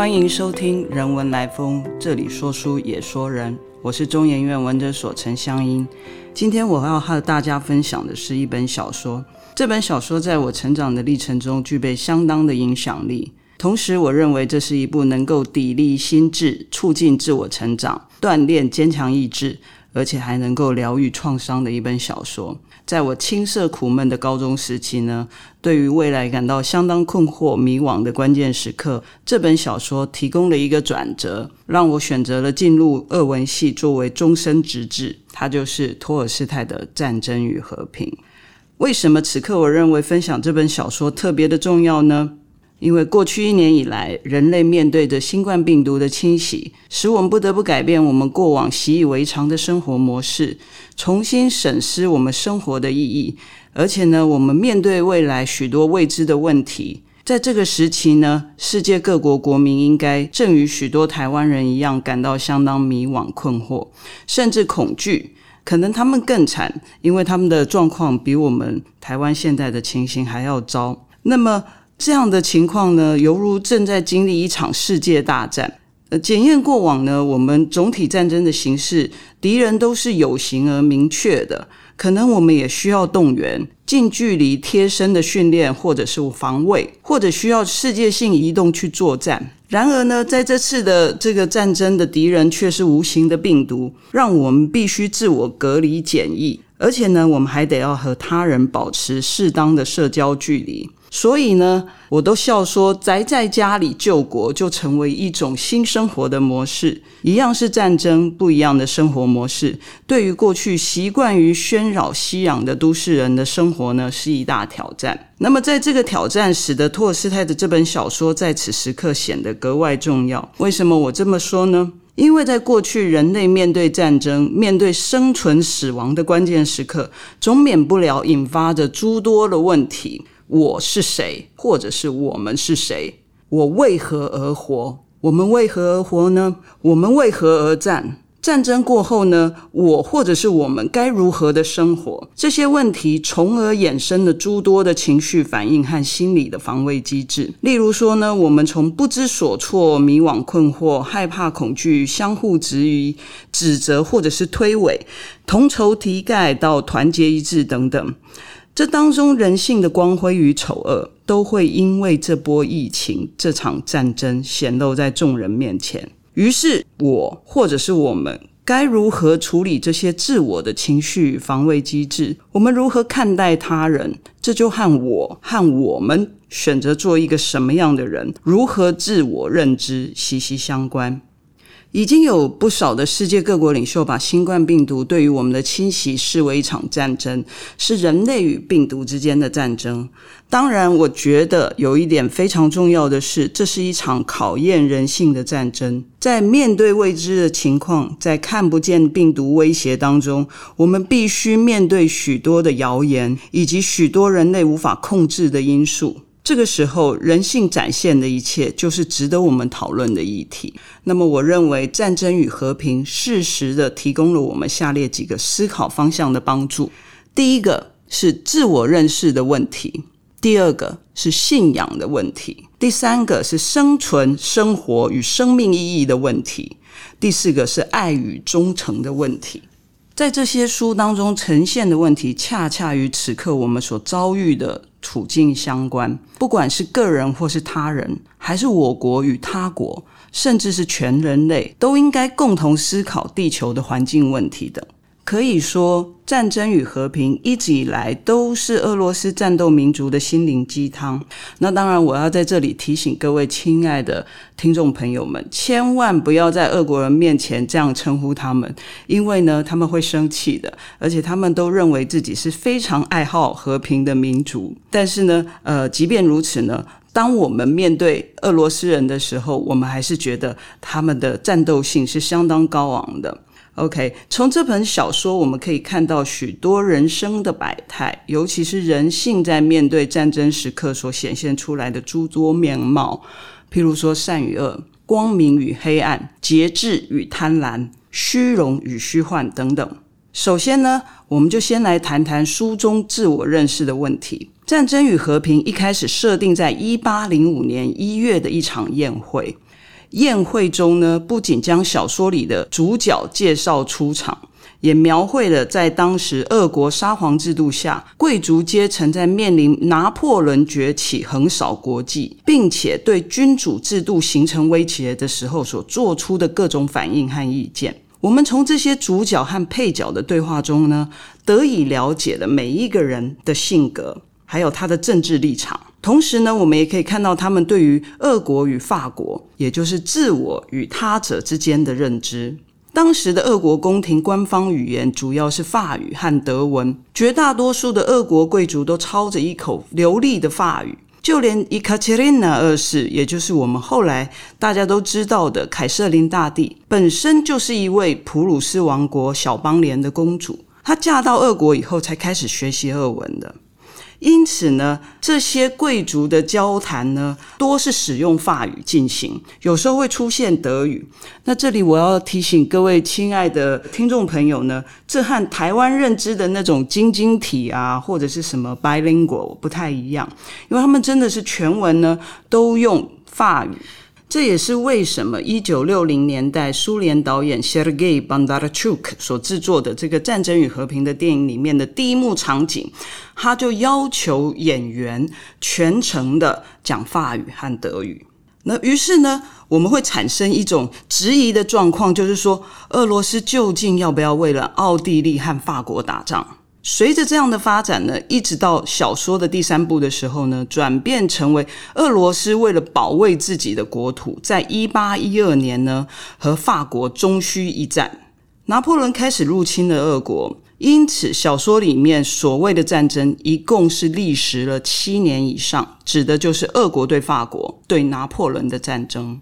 欢迎收听《人文来风》，这里说书也说人。我是中研院文哲所陈香英。今天我要和大家分享的是一本小说。这本小说在我成长的历程中具备相当的影响力。同时，我认为这是一部能够砥砺心智、促进自我成长、锻炼坚强意志，而且还能够疗愈创伤的一本小说。在我青涩苦闷的高中时期呢，对于未来感到相当困惑、迷惘的关键时刻，这本小说提供了一个转折，让我选择了进入俄文系作为终身直至。它就是托尔斯泰的《战争与和平》。为什么此刻我认为分享这本小说特别的重要呢？因为过去一年以来，人类面对着新冠病毒的侵袭，使我们不得不改变我们过往习以为常的生活模式，重新审视我们生活的意义。而且呢，我们面对未来许多未知的问题，在这个时期呢，世界各国国民应该正与许多台湾人一样，感到相当迷惘、困惑，甚至恐惧。可能他们更惨，因为他们的状况比我们台湾现在的情形还要糟。那么，这样的情况呢，犹如正在经历一场世界大战。呃，检验过往呢，我们总体战争的形式，敌人都是有形而明确的。可能我们也需要动员近距离贴身的训练，或者是防卫，或者需要世界性移动去作战。然而呢，在这次的这个战争的敌人却是无形的病毒，让我们必须自我隔离检疫，而且呢，我们还得要和他人保持适当的社交距离。所以呢，我都笑说，宅在家里救国就成为一种新生活的模式。一样是战争，不一样的生活模式，对于过去习惯于喧扰熙攘的都市人的生活呢，是一大挑战。那么，在这个挑战，使得托尔斯泰的这本小说在此时刻显得格外重要。为什么我这么说呢？因为在过去，人类面对战争、面对生存死亡的关键时刻，总免不了引发着诸多的问题。我是谁，或者是我们是谁？我为何而活？我们为何而活呢？我们为何而战？战争过后呢？我或者是我们该如何的生活？这些问题，从而衍生了诸多的情绪反应和心理的防卫机制。例如说呢，我们从不知所措、迷惘、困惑、害怕、恐惧、相互质疑、指责或者是推诿、同仇敌忾，到团结一致等等。这当中人性的光辉与丑恶，都会因为这波疫情、这场战争显露在众人面前。于是，我或者是我们，该如何处理这些自我的情绪防卫机制？我们如何看待他人？这就和我和我们选择做一个什么样的人，如何自我认知息息相关。已经有不少的世界各国领袖把新冠病毒对于我们的侵袭视为一场战争，是人类与病毒之间的战争。当然，我觉得有一点非常重要的是，这是一场考验人性的战争。在面对未知的情况，在看不见病毒威胁当中，我们必须面对许多的谣言，以及许多人类无法控制的因素。这个时候，人性展现的一切就是值得我们讨论的议题。那么，我认为《战争与和平》适时的提供了我们下列几个思考方向的帮助：第一个是自我认识的问题；第二个是信仰的问题；第三个是生存、生活与生命意义的问题；第四个是爱与忠诚的问题。在这些书当中呈现的问题，恰恰与此刻我们所遭遇的处境相关。不管是个人或是他人，还是我国与他国，甚至是全人类，都应该共同思考地球的环境问题等。可以说，战争与和平一直以来都是俄罗斯战斗民族的心灵鸡汤。那当然，我要在这里提醒各位亲爱的听众朋友们，千万不要在俄国人面前这样称呼他们，因为呢，他们会生气的。而且，他们都认为自己是非常爱好和平的民族。但是呢，呃，即便如此呢，当我们面对俄罗斯人的时候，我们还是觉得他们的战斗性是相当高昂的。OK，从这本小说我们可以看到许多人生的百态，尤其是人性在面对战争时刻所显现出来的诸多面貌，譬如说善与恶、光明与黑暗、节制与贪婪、虚荣与虚幻等等。首先呢，我们就先来谈谈书中自我认识的问题。《战争与和平》一开始设定在一八零五年一月的一场宴会。宴会中呢，不仅将小说里的主角介绍出场，也描绘了在当时俄国沙皇制度下，贵族阶层在面临拿破仑崛起、横扫国际，并且对君主制度形成威胁的时候所做出的各种反应和意见。我们从这些主角和配角的对话中呢，得以了解了每一个人的性格，还有他的政治立场。同时呢，我们也可以看到他们对于俄国与法国，也就是自我与他者之间的认知。当时的俄国宫廷官方语言主要是法语和德文，绝大多数的俄国贵族都操着一口流利的法语，就连伊卡捷琳娜二世，也就是我们后来大家都知道的凯瑟琳大帝，本身就是一位普鲁士王国小邦联的公主，她嫁到俄国以后才开始学习俄文的。因此呢，这些贵族的交谈呢，多是使用法语进行，有时候会出现德语。那这里我要提醒各位亲爱的听众朋友呢，这和台湾认知的那种晶晶体啊，或者是什么 bilingual 不太一样，因为他们真的是全文呢都用法语。这也是为什么一九六零年代苏联导演 Sergei Bondarchuk 所制作的这个《战争与和平》的电影里面的第一幕场景，他就要求演员全程的讲法语和德语。那于是呢，我们会产生一种质疑的状况，就是说，俄罗斯究竟要不要为了奥地利和法国打仗？随着这样的发展呢，一直到小说的第三部的时候呢，转变成为俄罗斯为了保卫自己的国土，在一八一二年呢和法国终须一战，拿破仑开始入侵了俄国，因此小说里面所谓的战争一共是历时了七年以上，指的就是俄国对法国对拿破仑的战争。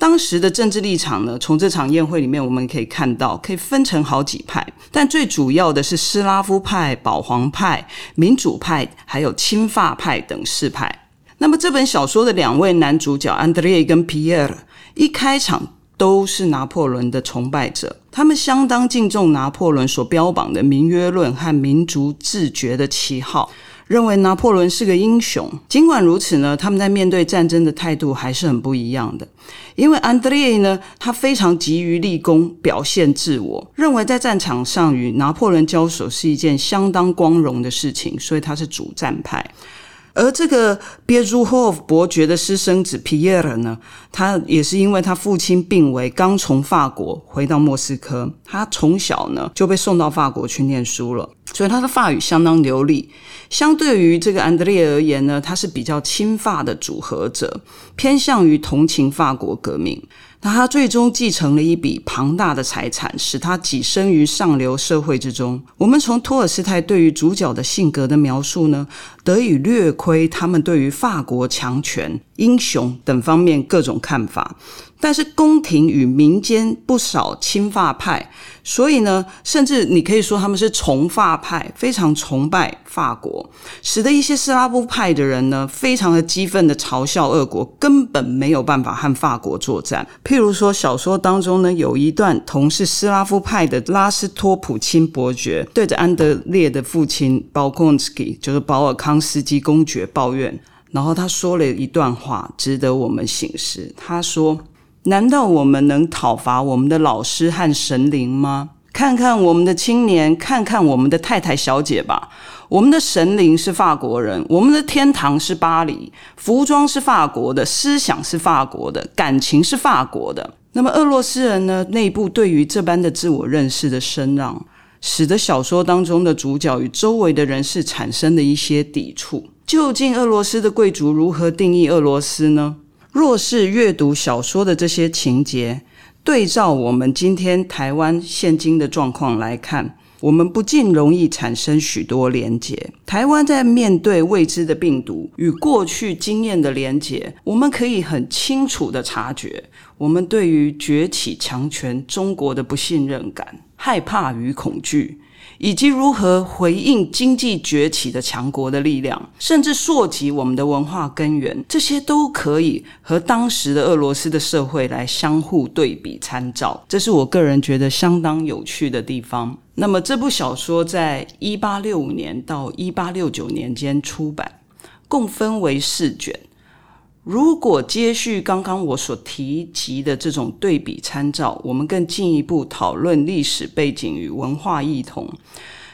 当时的政治立场呢，从这场宴会里面我们可以看到，可以分成好几派，但最主要的是斯拉夫派、保皇派、民主派，还有亲法派等四派。那么这本小说的两位男主角安德烈跟皮埃尔，一开场都是拿破仑的崇拜者，他们相当敬重拿破仑所标榜的民约论和民族自觉的旗号。认为拿破仑是个英雄。尽管如此呢，他们在面对战争的态度还是很不一样的。因为安德烈呢，他非常急于立功，表现自我，认为在战场上与拿破仑交手是一件相当光荣的事情，所以他是主战派。而这个别朱霍夫伯爵的私生子皮耶尔呢，他也是因为他父亲病危，刚从法国回到莫斯科，他从小呢就被送到法国去念书了，所以他的法语相当流利。相对于这个安德烈而言呢，他是比较亲法的组合者，偏向于同情法国革命。那他最终继承了一笔庞大的财产，使他跻身于上流社会之中。我们从托尔斯泰对于主角的性格的描述呢，得以略窥他们对于法国强权、英雄等方面各种看法。但是宫廷与民间不少亲法派，所以呢，甚至你可以说他们是崇法派，非常崇拜法国，使得一些斯拉夫派的人呢，非常的激愤的嘲笑俄国根本没有办法和法国作战。譬如说，小说当中呢，有一段同是斯拉夫派的拉斯托普钦伯爵对着安德烈的父亲保康斯基，就是保尔康当斯基公爵抱怨，然后他说了一段话，值得我们醒思。他说。难道我们能讨伐我们的老师和神灵吗？看看我们的青年，看看我们的太太小姐吧。我们的神灵是法国人，我们的天堂是巴黎，服装是法国的，思想是法国的，感情是法国的。那么俄罗斯人呢？内部对于这般的自我认识的声让，使得小说当中的主角与周围的人士产生的一些抵触。究竟俄罗斯的贵族如何定义俄罗斯呢？若是阅读小说的这些情节，对照我们今天台湾现今的状况来看，我们不禁容易产生许多连结。台湾在面对未知的病毒与过去经验的连结，我们可以很清楚的察觉，我们对于崛起强权中国的不信任感、害怕与恐惧。以及如何回应经济崛起的强国的力量，甚至溯及我们的文化根源，这些都可以和当时的俄罗斯的社会来相互对比参照。这是我个人觉得相当有趣的地方。那么，这部小说在一八六五年到一八六九年间出版，共分为四卷。如果接续刚刚我所提及的这种对比参照，我们更进一步讨论历史背景与文化异同。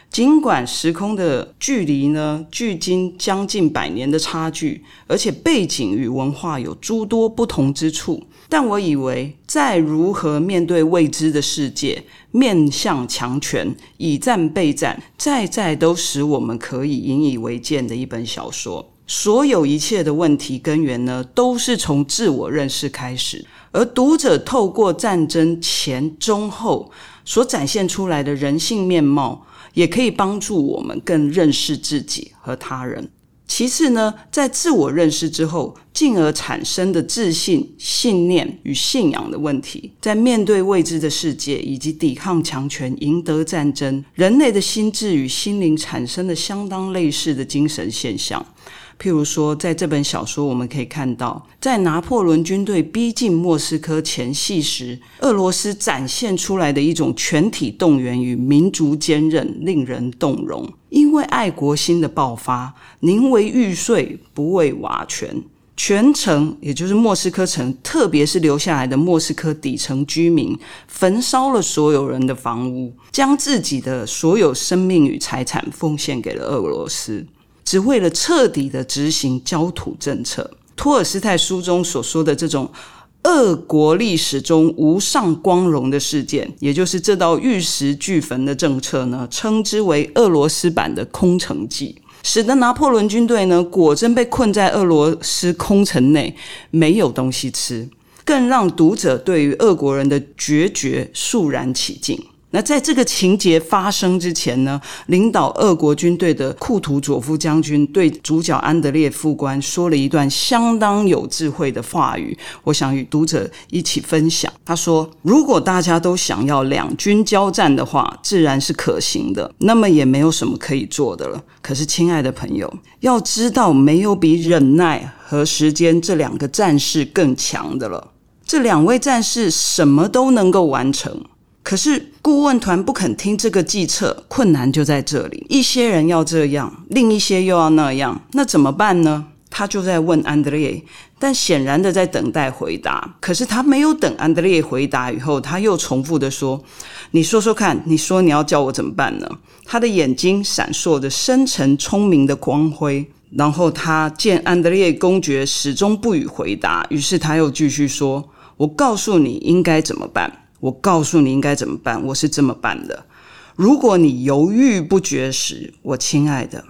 尽管时空的距离呢，距今将近百年的差距，而且背景与文化有诸多不同之处，但我以为在如何面对未知的世界、面向强权、以战备战，在在都使我们可以引以为鉴的一本小说。所有一切的问题根源呢，都是从自我认识开始，而读者透过战争前、中、后所展现出来的人性面貌。也可以帮助我们更认识自己和他人。其次呢，在自我认识之后，进而产生的自信、信念与信仰的问题，在面对未知的世界以及抵抗强权、赢得战争，人类的心智与心灵产生了相当类似的精神现象。譬如说，在这本小说，我们可以看到，在拿破仑军队逼近莫斯科前夕时，俄罗斯展现出来的一种全体动员与民族坚韧，令人动容。因为爱国心的爆发，宁为玉碎，不为瓦全。全城，也就是莫斯科城，特别是留下来的莫斯科底层居民，焚烧了所有人的房屋，将自己的所有生命与财产奉献给了俄罗斯。只为了彻底的执行焦土政策，托尔斯泰书中所说的这种俄国历史中无上光荣的事件，也就是这道玉石俱焚的政策呢，称之为俄罗斯版的空城计，使得拿破仑军队呢果真被困在俄罗斯空城内，没有东西吃，更让读者对于俄国人的决绝肃然起敬。那在这个情节发生之前呢，领导俄国军队的库图佐夫将军对主角安德烈副官说了一段相当有智慧的话语，我想与读者一起分享。他说：“如果大家都想要两军交战的话，自然是可行的，那么也没有什么可以做的了。可是，亲爱的朋友，要知道，没有比忍耐和时间这两个战士更强的了。这两位战士什么都能够完成。”可是顾问团不肯听这个计策，困难就在这里。一些人要这样，另一些又要那样，那怎么办呢？他就在问安德烈，但显然的在等待回答。可是他没有等安德烈回答以后，他又重复的说：“你说说看，你说你要叫我怎么办呢？”他的眼睛闪烁着深沉聪明的光辉。然后他见安德烈公爵始终不予回答，于是他又继续说：“我告诉你应该怎么办。”我告诉你应该怎么办，我是这么办的。如果你犹豫不决时，我亲爱的，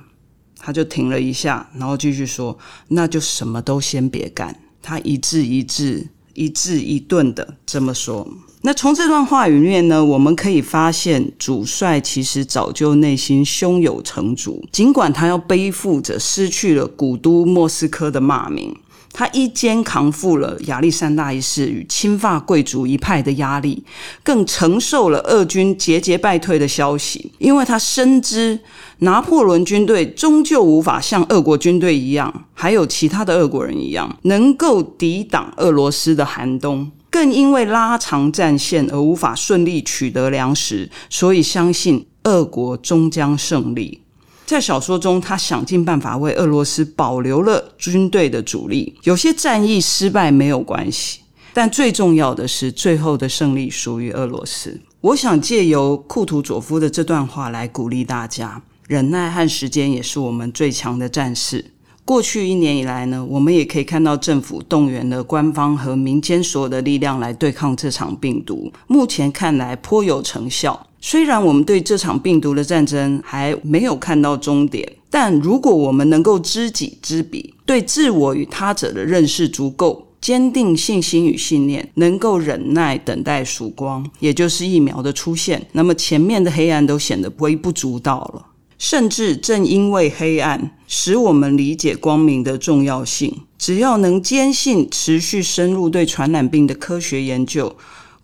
他就停了一下，然后继续说：“那就什么都先别干。”他一字一字、一字一顿的这么说。那从这段话语里面呢，我们可以发现，主帅其实早就内心胸有成竹，尽管他要背负着失去了古都莫斯科的骂名。他一肩扛负了亚历山大一世与亲法贵族一派的压力，更承受了俄军节节败退的消息。因为他深知拿破仑军队终究无法像俄国军队一样，还有其他的俄国人一样，能够抵挡俄罗斯的寒冬。更因为拉长战线而无法顺利取得粮食，所以相信俄国终将胜利。在小说中，他想尽办法为俄罗斯保留了军队的主力。有些战役失败没有关系，但最重要的是最后的胜利属于俄罗斯。我想借由库图佐夫的这段话来鼓励大家：忍耐和时间也是我们最强的战士。过去一年以来呢，我们也可以看到政府动员了官方和民间所有的力量来对抗这场病毒。目前看来颇有成效。虽然我们对这场病毒的战争还没有看到终点，但如果我们能够知己知彼，对自我与他者的认识足够，坚定信心与信念，能够忍耐等待曙光，也就是疫苗的出现，那么前面的黑暗都显得微不足道了。甚至正因为黑暗，使我们理解光明的重要性。只要能坚信持续深入对传染病的科学研究。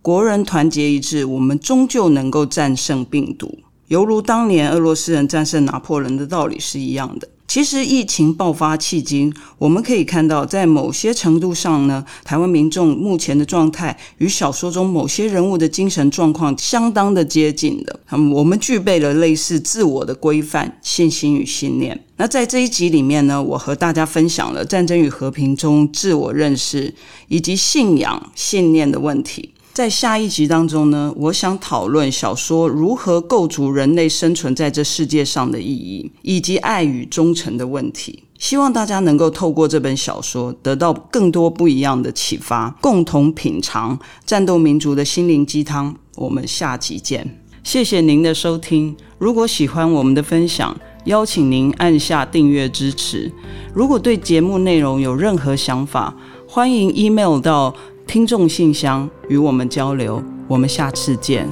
国人团结一致，我们终究能够战胜病毒，犹如当年俄罗斯人战胜拿破仑的道理是一样的。其实疫情爆发迄今，我们可以看到，在某些程度上呢，台湾民众目前的状态与小说中某些人物的精神状况相当的接近的。嗯，我们具备了类似自我的规范、信心与信念。那在这一集里面呢，我和大家分享了《战争与和平》中自我认识以及信仰、信念的问题。在下一集当中呢，我想讨论小说如何构筑人类生存在这世界上的意义，以及爱与忠诚的问题。希望大家能够透过这本小说得到更多不一样的启发，共同品尝战斗民族的心灵鸡汤。我们下集见，谢谢您的收听。如果喜欢我们的分享，邀请您按下订阅支持。如果对节目内容有任何想法，欢迎 email 到。听众信箱与我们交流，我们下次见。